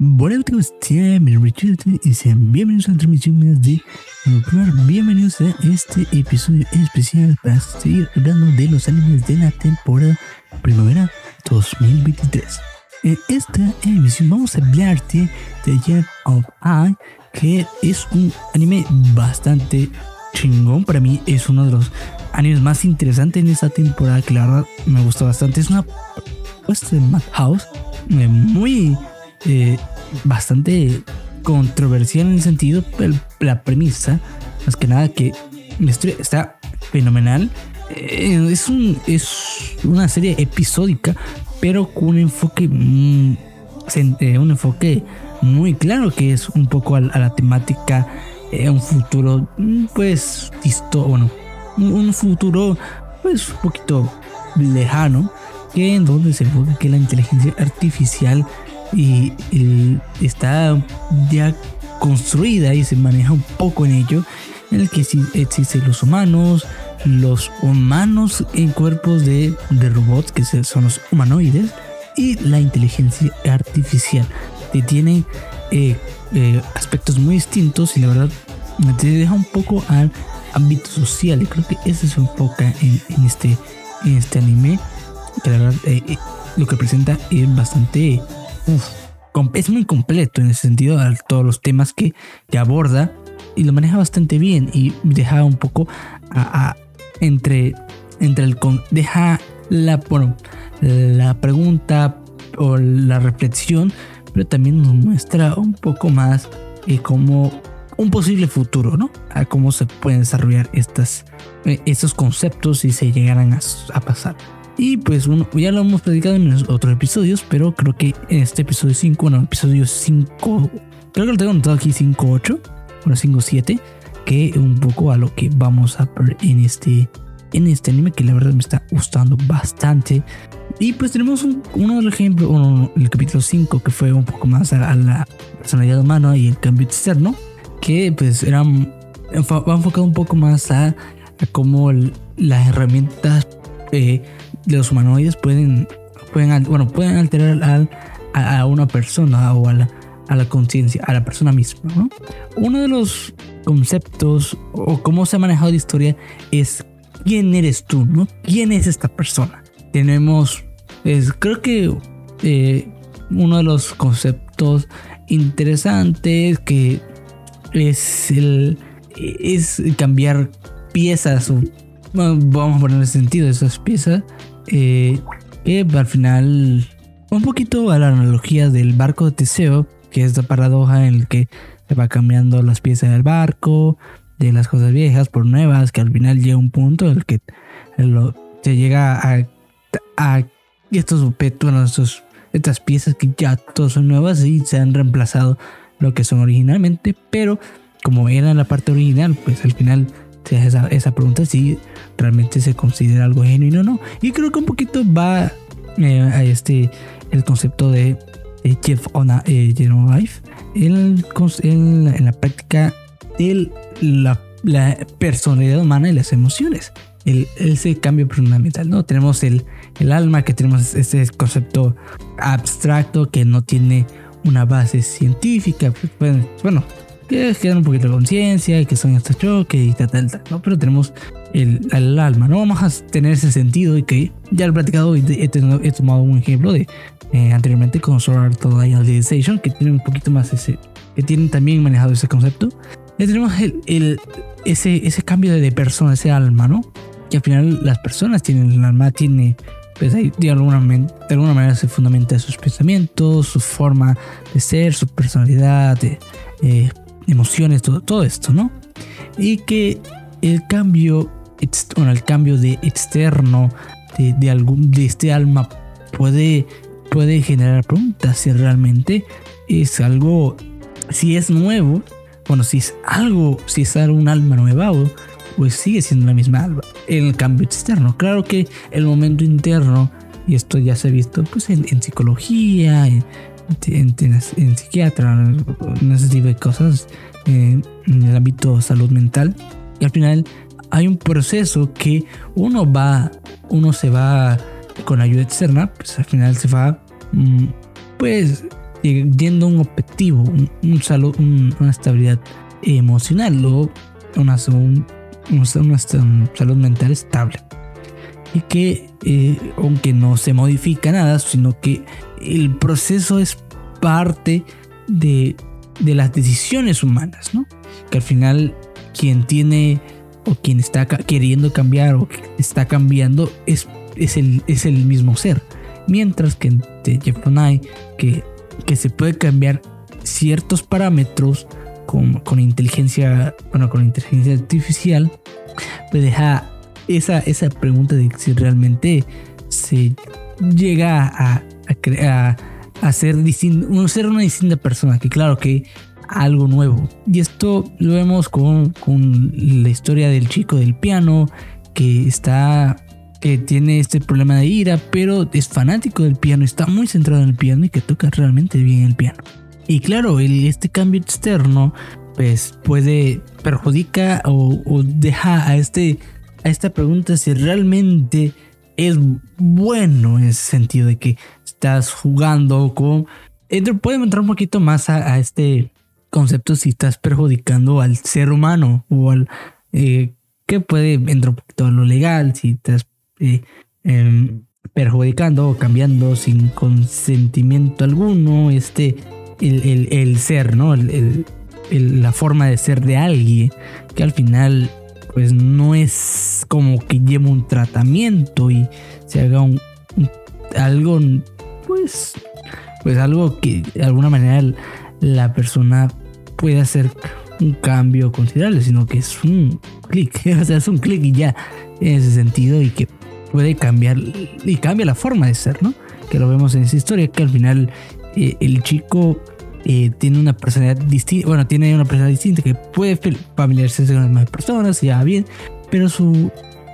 Buenas amigos, y sean bienvenidos a la transmisión de Bienvenidos a este episodio especial para seguir hablando de los animes de la temporada primavera 2023. En esta emisión vamos a hablarte de Year of Eye, que es un anime bastante chingón. Para mí es uno de los animes más interesantes en esta temporada, que la verdad me gusta bastante. Es una puesta de Madhouse eh, muy eh, bastante controversial en el sentido, pero la premisa, más que nada que la historia está fenomenal. Eh, es, un, es una serie episódica, pero con un enfoque, un enfoque muy claro que es un poco a, la temática, un futuro, pues, listo, bueno, un, futuro, pues, un poquito lejano, que en donde se enfoca que la inteligencia artificial y, está ya construida y se maneja un poco en ello, en el que existen los humanos, los humanos en cuerpos de, robots, que son los humanoides, y la inteligencia artificial, que tiene eh, eh, aspectos muy distintos y la verdad te deja un poco al ámbito social. Y creo que eso se enfoca en, este, en este anime que la verdad eh, lo que presenta es bastante es muy completo en ese sentido, todos los temas que, que, aborda y lo maneja bastante bien y deja un poco a, entre, entre el deja la, bueno, la pregunta o la reflexión, pero también nos muestra un poco más eh, como un posible futuro, ¿no? A cómo se pueden desarrollar estas, eh, estos conceptos si se llegaran a, a pasar. Y pues ya lo hemos predicado en otros episodios, pero creo que en este episodio 5, bueno, episodio 5, creo que lo tengo anotado aquí 5.8, bueno, 5.7, que un poco a lo que vamos a ver en este, en este anime que la verdad me está gustando bastante. Y pues tenemos uno del ejemplo, uno, el capítulo 5, que fue un poco más a, la personalidad humana y el cambio externo, que pues era, enfocado un poco más a, a cómo las herramientas eh, los humanoides pueden, pueden, bueno, pueden alterar a, una persona o a la, a la conciencia, a la persona misma. Uno de los conceptos o cómo se ha manejado la historia es quién eres tú, ¿no? ¿Quién es esta persona? Tenemos, es, creo que eh, uno de los conceptos interesantes que es el es cambiar piezas o vamos a poner en sentido esas piezas eh, que al final un poquito a la analogía del barco de Teseo, que es la paradoja en el que se va cambiando las piezas del barco, de las cosas viejas por nuevas, que al final llega un punto en el que se llega a, a estos objetos, estas piezas que ya todas son nuevas y se han reemplazado lo que son originalmente, pero como era la parte original, pues al final esa, esa pregunta si realmente se considera algo genuino o no. Y creo que un poquito va eh, a este el concepto de, Jeff Ona eh, Life en, la práctica de la, personalidad humana y las emociones. El, ese cambio fundamental, ¿no? Tenemos el, el alma, que tenemos ese concepto abstracto que no tiene una base científica. Pues, bueno, que quedan un poquito de conciencia, que son estos choques y tal, tal, tal, ¿no? Pero tenemos el, alma, ¿no? Vamos a tener ese sentido y que ya lo he platicado y he, he, tomado un ejemplo de eh, anteriormente con Sword Art Idealization, que tiene un poquito más ese, que tienen también manejado ese concepto. Ya tenemos el, el, ese, ese cambio de persona, ese alma, ¿no? Que al final las personas tienen, el alma tiene pues ahí de alguna, de alguna manera se fundamenta sus pensamientos, su forma de ser, su personalidad, eh, emociones, todo, todo esto, ¿no? Y que el cambio, el cambio de externo de, algún, de este alma puede, puede generar preguntas si realmente es algo, si es nuevo, bueno, si es algo, si es un alma nueva o pues sigue siendo la misma alma. El cambio externo, claro que el momento interno, y esto ya se ha visto pues en, en psicología, en, en, psiquiatra, en ese tipo de cosas, en el ámbito salud mental. Y al final hay un proceso que uno va, uno se va con ayuda externa, pues al final se va, mm, pues yendo a un objetivo, un, salud, una estabilidad emocional o una, una, salud mental estable. Y que eh, aunque no se modifica nada, sino que el proceso es parte de, de las decisiones humanas, ¿no? Que al final quien tiene o quien está queriendo cambiar o está cambiando es, es, el, es el mismo ser. Mientras que en Jeff que, que se puede cambiar ciertos parámetros con, con inteligencia, bueno, con inteligencia artificial, pues deja esa, esa pregunta de si realmente se llega a, a, a, ser, distinto, ser una distinta persona, que claro que algo nuevo. Y esto lo vemos con, con la historia del chico del piano, que está que tiene este problema de ira, pero es fanático del piano, está muy centrado en el piano y que toca realmente bien el piano. Y claro, este cambio externo pues puede perjudica o, o, deja a este a esta pregunta si realmente es bueno en ese sentido de que estás jugando con podemos entrar un poquito más a, este concepto si estás perjudicando al ser humano o al eh, que puede entrar un poquito a lo legal si estás eh, em, perjudicando o cambiando sin consentimiento alguno este el, el, ser no el, la forma de ser de alguien que al final pues no es como que lleve un tratamiento y se haga un, algo pues pues algo que de alguna manera la persona puede hacer un cambio considerable, sino que es un clic, o sea, es un clic y ya en ese sentido y que puede cambiar y cambia la forma de ser, ¿no? Que lo vemos en esa historia que al final eh, el chico eh, tiene una personalidad distinta, bueno, tiene una personalidad distinta que puede familiarizarse con las demás personas ya bien, pero su,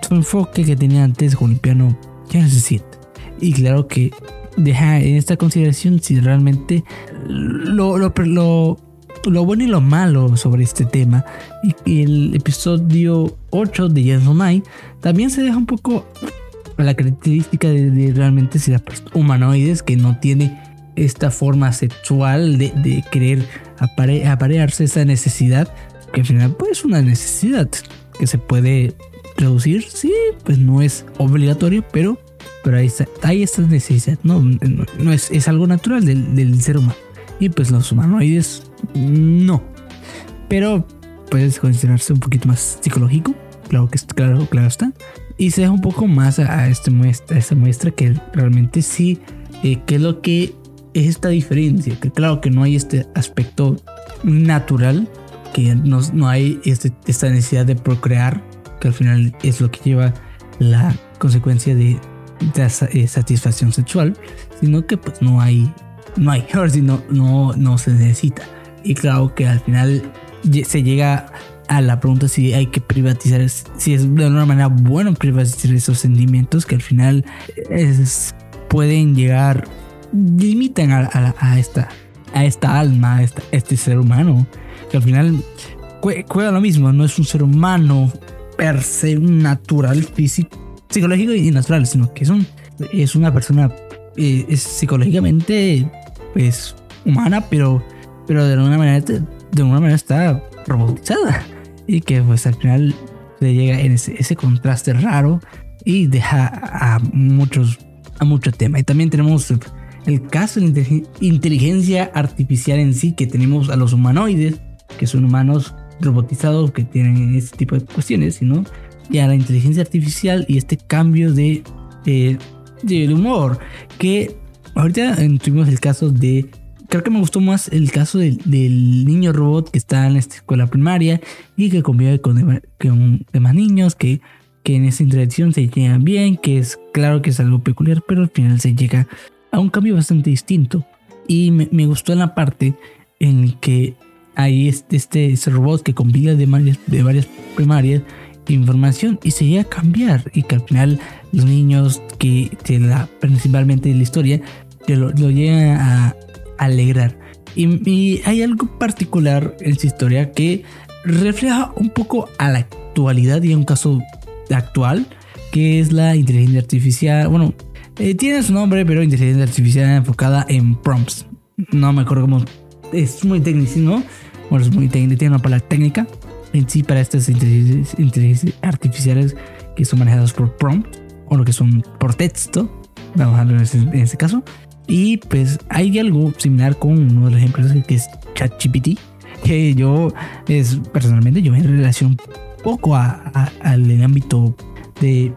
su, enfoque que tenía antes con el piano ya no se siente. Y claro que deja en esta consideración si realmente lo, lo, lo, lo bueno y lo malo sobre este tema. Y, el episodio 8 de Yes Night también se deja un poco la característica de, de realmente si las humanoides que no tiene esta forma sexual de, querer aparearse, esa necesidad, que al final pues es una necesidad que se puede reducir, sí, pues no es obligatorio, pero, pero hay, hay esta necesidad, no, no es, es algo natural del, del, ser humano. Y pues los humanoides no. Pero puede considerarse un poquito más psicológico, claro que claro, claro está. Y se deja un poco más a, este muestra, a esta muestra que realmente sí, eh, que es lo que es esta diferencia, que claro que no hay este aspecto natural, que no, no hay este, esta necesidad de procrear, que al final es lo que lleva la consecuencia de, de eh, satisfacción sexual, sino que pues no hay, no hay, ahora no, no, no se necesita. Y claro que al final se llega a la pregunta si hay que privatizar, si es de una manera bueno privatizar esos sentimientos que al final es, pueden llegar limitan a, esta, a esta alma, a, este ser humano, que al final juega lo mismo, no es un ser humano per se natural, físico, psicológico y natural, sino que es, un, es una persona eh, es psicológicamente pues humana, pero, pero de alguna manera de alguna manera está robotizada. Y que pues al final se llega en ese, ese contraste raro y deja a muchos a mucho tema. Y también tenemos el caso de inteligencia artificial en sí, que tenemos a los humanoides, que son humanos robotizados que tienen este tipo de cuestiones, sino y a la inteligencia artificial y este cambio de, de, humor, que ahorita tuvimos el caso de creo que me gustó más el caso del, niño robot que está en esta escuela primaria y que convive con, con demás niños, que, que en esa interacción se llegan bien, que es claro que es algo peculiar, pero al final se llega a un cambio bastante distinto. Y me, gustó la parte en que hay este, este, robot que compila de varias, de varias primarias información y se llega a cambiar y que al final los niños que te la, principalmente de la historia te lo, llegan a, alegrar y, y, hay algo particular en su historia que refleja un poco a la actualidad y a un caso actual que es la inteligencia artificial bueno eh, tiene su nombre, pero inteligencia artificial enfocada en prompts. no me acuerdo cómo, es muy técnico, bueno, es muy técnico, tiene una palabra técnica en sí para estas inteligencias artificiales que son manejadas por prompt o lo que son por texto, vamos a hablar en este caso. Y pues hay algo similar con uno de los ejemplos que es ChatGPT, que yo es personalmente yo me relaciono poco al ámbito de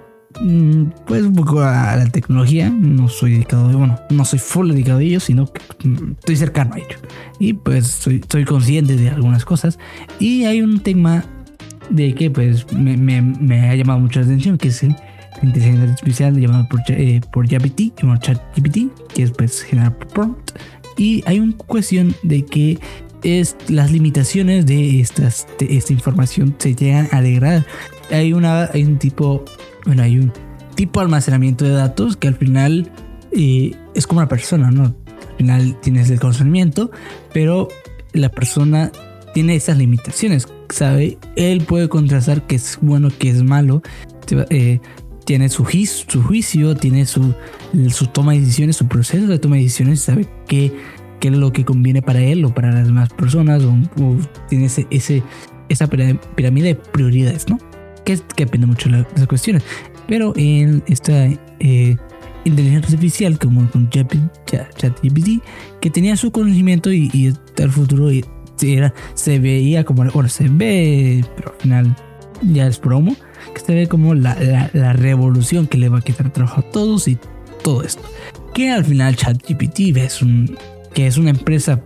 pues un poco a la tecnología no soy dedicado bueno no soy full dedicado a ello sino que mm, estoy cercano a ello y pues soy, soy consciente de algunas cosas y hay un tema de que pues me, me, me ha llamado mucho la atención que es el inteligencia artificial llamado por, eh, por GPT, llamado ChatGPT, que es pues generar prompt. Y hay una cuestión de que es las limitaciones de, estas, de esta información se llegan a degradar. Hay, una, hay un tipo, bueno, hay un tipo de almacenamiento de datos que al final eh, es como una persona, ¿no? Al final tienes el conocimiento, pero la persona tiene esas limitaciones, ¿sabe? Él puede contrastar que es bueno, que es malo. Eh, tiene su, juicio, tiene su, toma de decisiones, su proceso de toma de decisiones, sabe qué, qué es lo que conviene para él o para las demás personas, o, tiene ese, esa pirámide de prioridades, ¿no? Que, que depende mucho de las cuestiones. Pero en esta eh, inteligencia artificial, como con ChatGPT, que tenía su conocimiento y, y el futuro era, se veía como, bueno, se ve, pero al final ya es promo que se ve como la, revolución que le va a quitar trabajo a todos y todo esto. Que al final ChatGPT es un, que es una empresa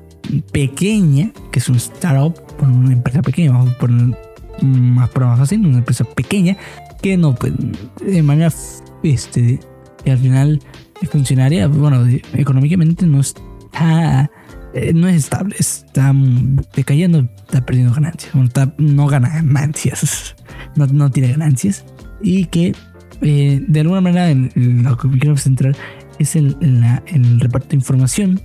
pequeña, que es un startup, una empresa pequeña, vamos a poner más más fácil, una empresa pequeña que no, pues, de manera, este, que al final funcionaria, bueno, económicamente no está, eh, no es estable, está decayendo, está perdiendo ganancias, no gana ganancias no, tiene ganancias y que eh, de alguna manera en, lo que quiero centrar es en, el reparto de información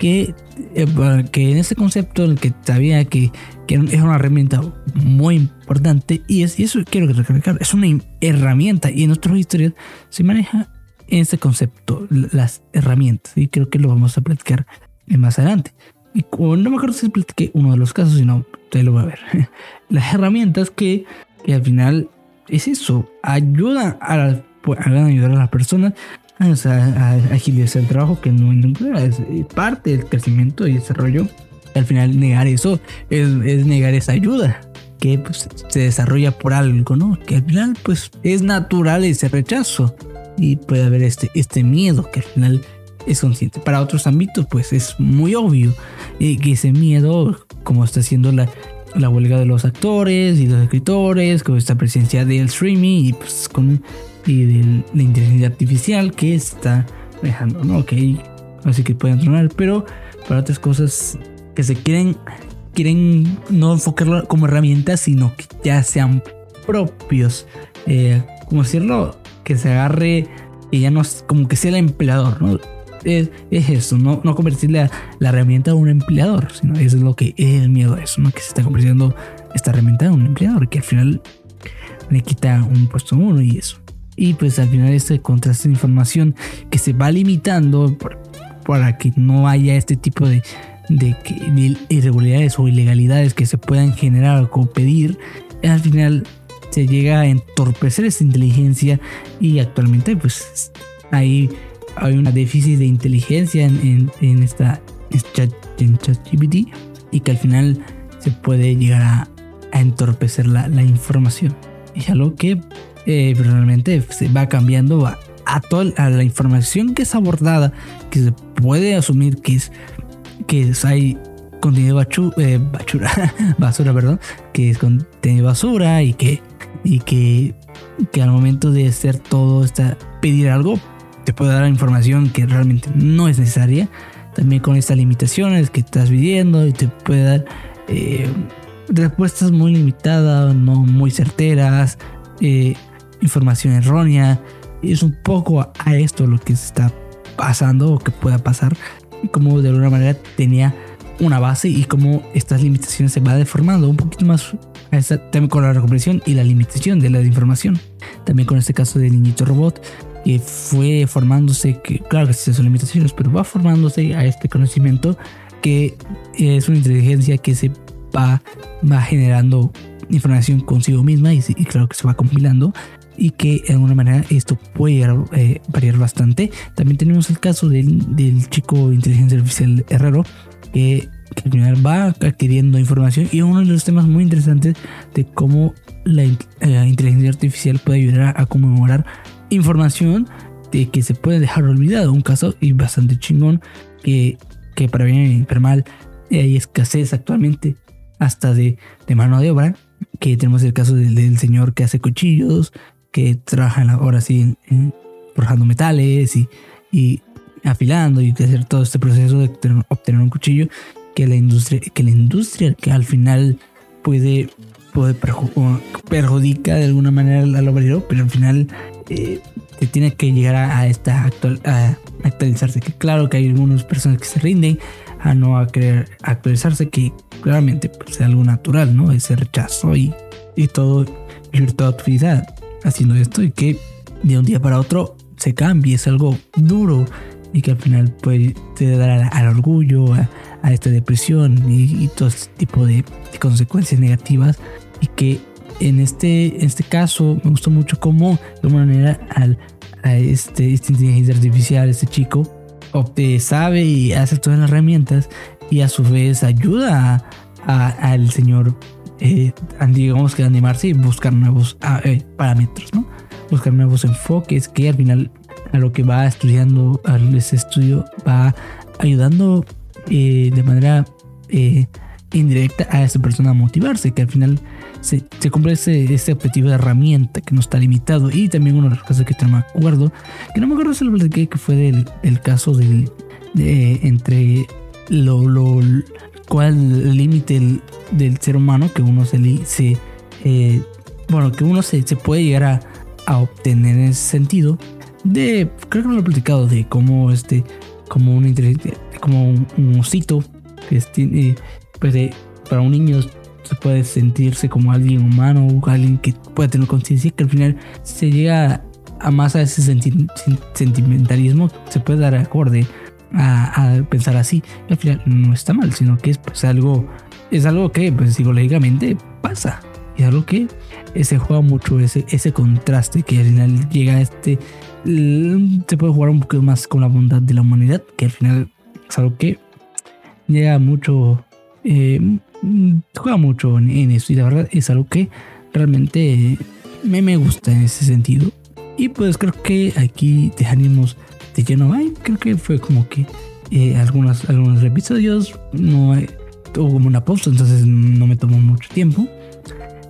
que, eh, que en ese concepto el que sabía que, que, es una herramienta muy importante y, es, y eso quiero recalcar, es una herramienta y en otras historias se maneja en ese concepto, las herramientas y creo que lo vamos a platicar más adelante. Y no me acuerdo si platiqué uno de los casos, sino usted lo va a ver. Las herramientas que que al final es eso, ayuda a, pues, ayudar a las personas a, agilizar el trabajo que no es parte del crecimiento y desarrollo. Al final negar eso es, negar esa ayuda que pues, se desarrolla por algo, ¿no? Que al final pues es natural ese rechazo y puede haber este, este miedo que al final es consciente. Para otros ámbitos pues es muy obvio eh, que ese miedo, como está haciendo la, la huelga de los actores y los escritores, con esta presencia del streaming y pues con y de la inteligencia artificial que está dejando, ¿no? Ok, así que pueden tronar, pero para otras cosas que se quieren, quieren no enfocarlo como herramientas, sino que ya sean propios, eh, como decirlo, que se agarre, y ya no, como que sea el empleador, ¿no? Es, eso, no, no convertir la, herramienta a un empleador, sino eso es lo que es el miedo a eso, ¿no? que se está convirtiendo esta herramienta a un empleador, que al final le quita un puesto a uno y eso. Y pues al final este contraste de información que se va limitando para que no haya este tipo de, de, de, irregularidades o ilegalidades que se puedan generar o pedir, al final se llega a entorpecer esa inteligencia y actualmente pues hay hay una déficit de inteligencia en, en, esta en ChatGPT y que al final se puede llegar a, a entorpecer la, la, información. Es algo que eh, personalmente se va cambiando a, a toda a la información que es abordada, que se puede asumir que es que hay contenido bachu, eh, bachura, basura, perdón, que es contenido basura y que y que, que al momento de hacer todo esta pedir algo te puede dar información que realmente no es necesaria. También con estas limitaciones que estás viviendo y te puede dar eh, respuestas muy limitadas, no muy certeras, eh, información errónea. Es un poco a, esto lo que se está pasando o que pueda pasar. Como de alguna manera tenía una base y como estas limitaciones se va deformando un poquito más también con la recuperación y la limitación de la información. También con este caso del niñito robot, que fue formándose, que claro que sí son limitaciones, pero va formándose a este conocimiento que es una inteligencia que se va, va generando información consigo misma y, claro que se va compilando y que de alguna manera esto puede eh, variar bastante. También tenemos el caso del, del chico inteligencia artificial Herrero que, que, al final va adquiriendo información y uno de los temas muy interesantes de cómo la, la inteligencia artificial puede ayudar a conmemorar información de que se puede dejar olvidado. Un caso y bastante chingón que, que para bien y para mal hay escasez actualmente hasta de, mano de obra. Que tenemos el caso del, señor que hace cuchillos, que trabaja ahora sí forjando metales y, y, afilando y hacer todo este proceso de obtener un cuchillo que la industria, que la industria que al final puede, puede perjudica de alguna manera al obrero, pero al final eh, tiene que llegar a, esta actual, a actualizarse. Que claro que hay algunas personas que se rinden a no a querer actualizarse, que claramente pues, es algo natural, ¿no? Ese rechazo y, y todo, vida haciendo esto y que de un día para otro se cambie, es algo duro y que al final puede te dar al, orgullo, a, esta depresión y, todo este tipo de consecuencias negativas y que en este, este caso me gustó mucho cómo de alguna manera al, este, esta inteligencia artificial, este chico, sabe y hace todas las herramientas y a su vez ayuda al señor, eh, digamos que animarse y buscar nuevos ah, eh, parámetros, ¿no? Buscar nuevos enfoques que al final a lo que va estudiando, a ese estudio va ayudando eh, de manera indirecta a esa persona a motivarse, que al final se, se cumple ese, objetivo de herramienta que no está limitado. Y también una de las cosas que no me acuerdo, que no me acuerdo si lo que fue del, el caso del, de, entre lo, lo cuál límite del, ser humano que uno se, se eh, bueno, que uno se, se puede llegar a, a, obtener en ese sentido. De, creo que lo he platicado, de cómo este, como un, como un, un osito que es, tiene, pues de, para un niño se puede sentirse como alguien humano, alguien que puede tener conciencia, que al final se llega a más a ese sentimentalismo, se puede dar acorde a, pensar así. al final no está mal, sino que es pues algo, es algo que pues psicológicamente pasa. Y algo que se juega mucho ese, ese contraste que al final llega a este... Se puede jugar un poco más con la bondad de la humanidad, que al final es algo que llega mucho eh, juega mucho en, eso y la verdad es algo que realmente me, me gusta en ese sentido. Y pues creo que aquí dejaremos de lleno. Ay, creo que fue como que eh, algunos, algunos episodios no tuvo como una pausa, entonces no me tomó mucho tiempo.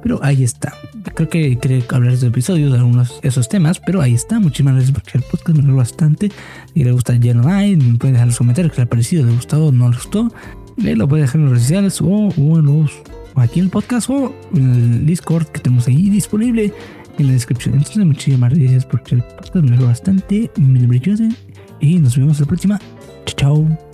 Pero ahí está. Creo que quería hablar de episodios, de algunos de esos temas, pero ahí está. Muchísimas gracias por el podcast, me gustó bastante. Si le gusta hay, me pueden dejar los comentarios que le ha parecido, le gustó no le gustó lo puedes dejar en las redes sociales o, en los, aquí en el podcast o en el Discord que tenemos ahí disponible en la descripción. Entonces, muchísimas gracias por el podcast. Me bastante. Me lo y nos vemos la próxima. Chao, chao.